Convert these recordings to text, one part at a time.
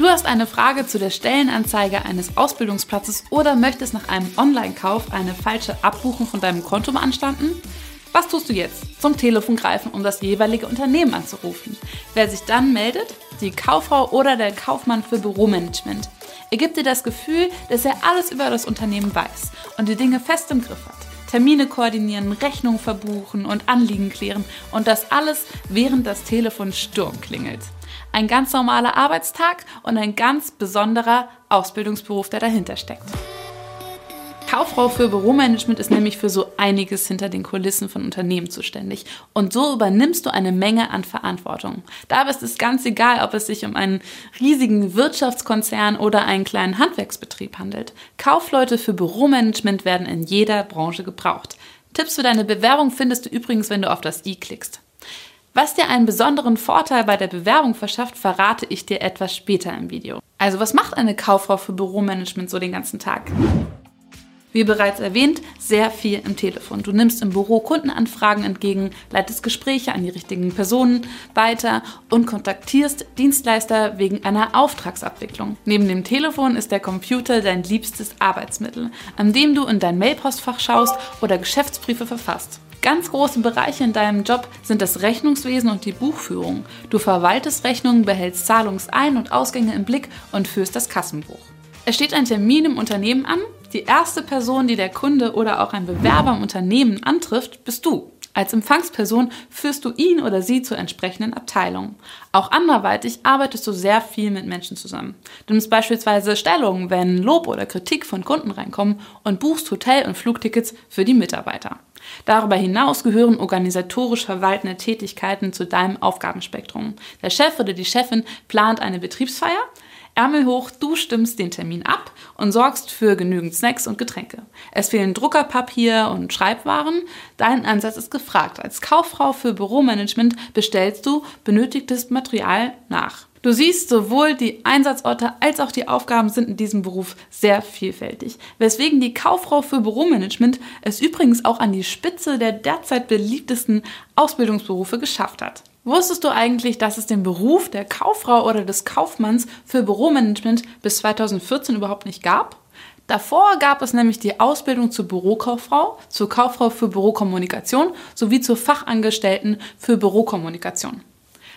Du hast eine Frage zu der Stellenanzeige eines Ausbildungsplatzes oder möchtest nach einem Online-Kauf eine falsche Abbuchung von deinem Konto beanstanden? Was tust du jetzt? Zum Telefon greifen, um das jeweilige Unternehmen anzurufen. Wer sich dann meldet? Die Kauffrau oder der Kaufmann für Büromanagement. Er gibt dir das Gefühl, dass er alles über das Unternehmen weiß und die Dinge fest im Griff hat. Termine koordinieren, Rechnungen verbuchen und Anliegen klären und das alles, während das Telefon Sturm klingelt. Ein ganz normaler Arbeitstag und ein ganz besonderer Ausbildungsberuf, der dahinter steckt. Kauffrau für Büromanagement ist nämlich für so einiges hinter den Kulissen von Unternehmen zuständig. Und so übernimmst du eine Menge an Verantwortung. Dabei ist es ganz egal, ob es sich um einen riesigen Wirtschaftskonzern oder einen kleinen Handwerksbetrieb handelt. Kaufleute für Büromanagement werden in jeder Branche gebraucht. Tipps für deine Bewerbung findest du übrigens, wenn du auf das i klickst. Was dir einen besonderen Vorteil bei der Bewerbung verschafft, verrate ich dir etwas später im Video. Also was macht eine Kauffrau für Büromanagement so den ganzen Tag? Wie bereits erwähnt, sehr viel im Telefon. Du nimmst im Büro Kundenanfragen entgegen, leitest Gespräche an die richtigen Personen weiter und kontaktierst Dienstleister wegen einer Auftragsabwicklung. Neben dem Telefon ist der Computer dein liebstes Arbeitsmittel, an dem du in dein Mailpostfach schaust oder Geschäftsbriefe verfasst. Ganz große Bereiche in deinem Job sind das Rechnungswesen und die Buchführung. Du verwaltest Rechnungen, behältst Zahlungsein- und Ausgänge im Blick und führst das Kassenbuch. Es steht ein Termin im Unternehmen an. Die erste Person, die der Kunde oder auch ein Bewerber im Unternehmen antrifft, bist du. Als Empfangsperson führst du ihn oder sie zur entsprechenden Abteilung. Auch anderweitig arbeitest du sehr viel mit Menschen zusammen. Du nimmst beispielsweise Stellung, wenn Lob oder Kritik von Kunden reinkommen und buchst Hotel- und Flugtickets für die Mitarbeiter. Darüber hinaus gehören organisatorisch verwaltende Tätigkeiten zu deinem Aufgabenspektrum. Der Chef oder die Chefin plant eine Betriebsfeier, Ärmel hoch, du stimmst den Termin ab und sorgst für genügend Snacks und Getränke. Es fehlen Druckerpapier und Schreibwaren. Dein Ansatz ist gefragt. Als Kauffrau für Büromanagement bestellst du benötigtes Material nach. Du siehst, sowohl die Einsatzorte als auch die Aufgaben sind in diesem Beruf sehr vielfältig, weswegen die Kauffrau für Büromanagement es übrigens auch an die Spitze der derzeit beliebtesten Ausbildungsberufe geschafft hat. Wusstest du eigentlich, dass es den Beruf der Kauffrau oder des Kaufmanns für Büromanagement bis 2014 überhaupt nicht gab? Davor gab es nämlich die Ausbildung zur Bürokauffrau, zur Kauffrau für Bürokommunikation sowie zur Fachangestellten für Bürokommunikation.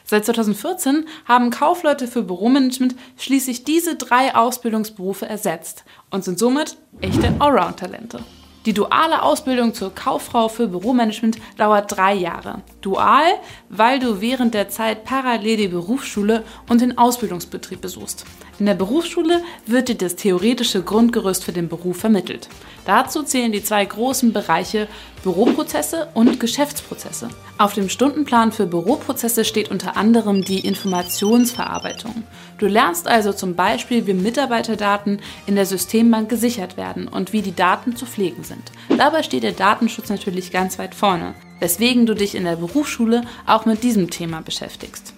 Seit 2014 haben Kaufleute für Büromanagement schließlich diese drei Ausbildungsberufe ersetzt und sind somit echte Allround-Talente. Die duale Ausbildung zur Kauffrau für Büromanagement dauert drei Jahre. Dual, weil du während der Zeit parallel die Berufsschule und den Ausbildungsbetrieb besuchst. In der Berufsschule wird dir das theoretische Grundgerüst für den Beruf vermittelt. Dazu zählen die zwei großen Bereiche Büroprozesse und Geschäftsprozesse. Auf dem Stundenplan für Büroprozesse steht unter anderem die Informationsverarbeitung. Du lernst also zum Beispiel, wie Mitarbeiterdaten in der Systembank gesichert werden und wie die Daten zu pflegen sind. Dabei steht der Datenschutz natürlich ganz weit vorne, weswegen du dich in der Berufsschule auch mit diesem Thema beschäftigst.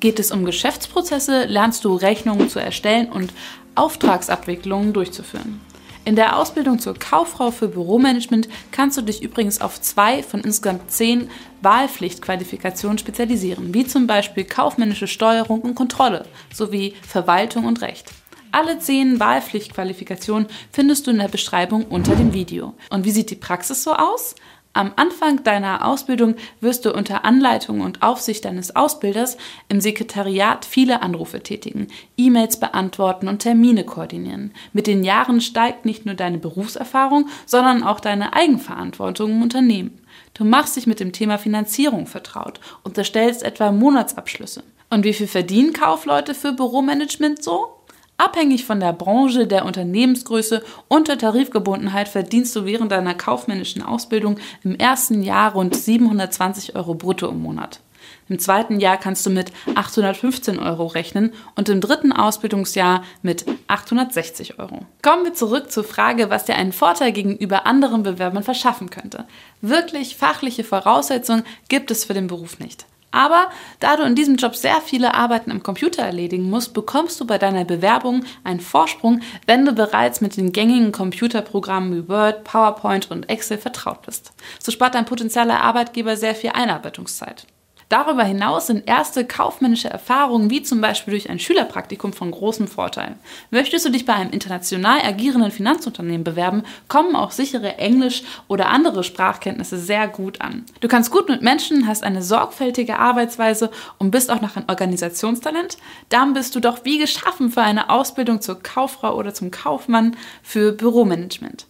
Geht es um Geschäftsprozesse, lernst du Rechnungen zu erstellen und Auftragsabwicklungen durchzuführen. In der Ausbildung zur Kauffrau für Büromanagement kannst du dich übrigens auf zwei von insgesamt zehn Wahlpflichtqualifikationen spezialisieren, wie zum Beispiel kaufmännische Steuerung und Kontrolle sowie Verwaltung und Recht. Alle zehn Wahlpflichtqualifikationen findest du in der Beschreibung unter dem Video. Und wie sieht die Praxis so aus? Am Anfang deiner Ausbildung wirst du unter Anleitung und Aufsicht deines Ausbilders im Sekretariat viele Anrufe tätigen, E-Mails beantworten und Termine koordinieren. Mit den Jahren steigt nicht nur deine Berufserfahrung, sondern auch deine Eigenverantwortung im Unternehmen. Du machst dich mit dem Thema Finanzierung vertraut und erstellst etwa Monatsabschlüsse. Und wie viel verdienen Kaufleute für Büromanagement so? Abhängig von der Branche, der Unternehmensgröße und der Tarifgebundenheit verdienst du während deiner kaufmännischen Ausbildung im ersten Jahr rund 720 Euro brutto im Monat. Im zweiten Jahr kannst du mit 815 Euro rechnen und im dritten Ausbildungsjahr mit 860 Euro. Kommen wir zurück zur Frage, was dir einen Vorteil gegenüber anderen Bewerbern verschaffen könnte. Wirklich fachliche Voraussetzungen gibt es für den Beruf nicht. Aber da du in diesem Job sehr viele Arbeiten am Computer erledigen musst, bekommst du bei deiner Bewerbung einen Vorsprung, wenn du bereits mit den gängigen Computerprogrammen wie Word, PowerPoint und Excel vertraut bist. So spart dein potenzieller Arbeitgeber sehr viel Einarbeitungszeit. Darüber hinaus sind erste kaufmännische Erfahrungen, wie zum Beispiel durch ein Schülerpraktikum, von großem Vorteil. Möchtest du dich bei einem international agierenden Finanzunternehmen bewerben, kommen auch sichere Englisch- oder andere Sprachkenntnisse sehr gut an. Du kannst gut mit Menschen, hast eine sorgfältige Arbeitsweise und bist auch noch ein Organisationstalent, dann bist du doch wie geschaffen für eine Ausbildung zur Kauffrau oder zum Kaufmann für Büromanagement.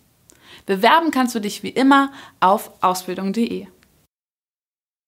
Bewerben kannst du dich wie immer auf ausbildung.de.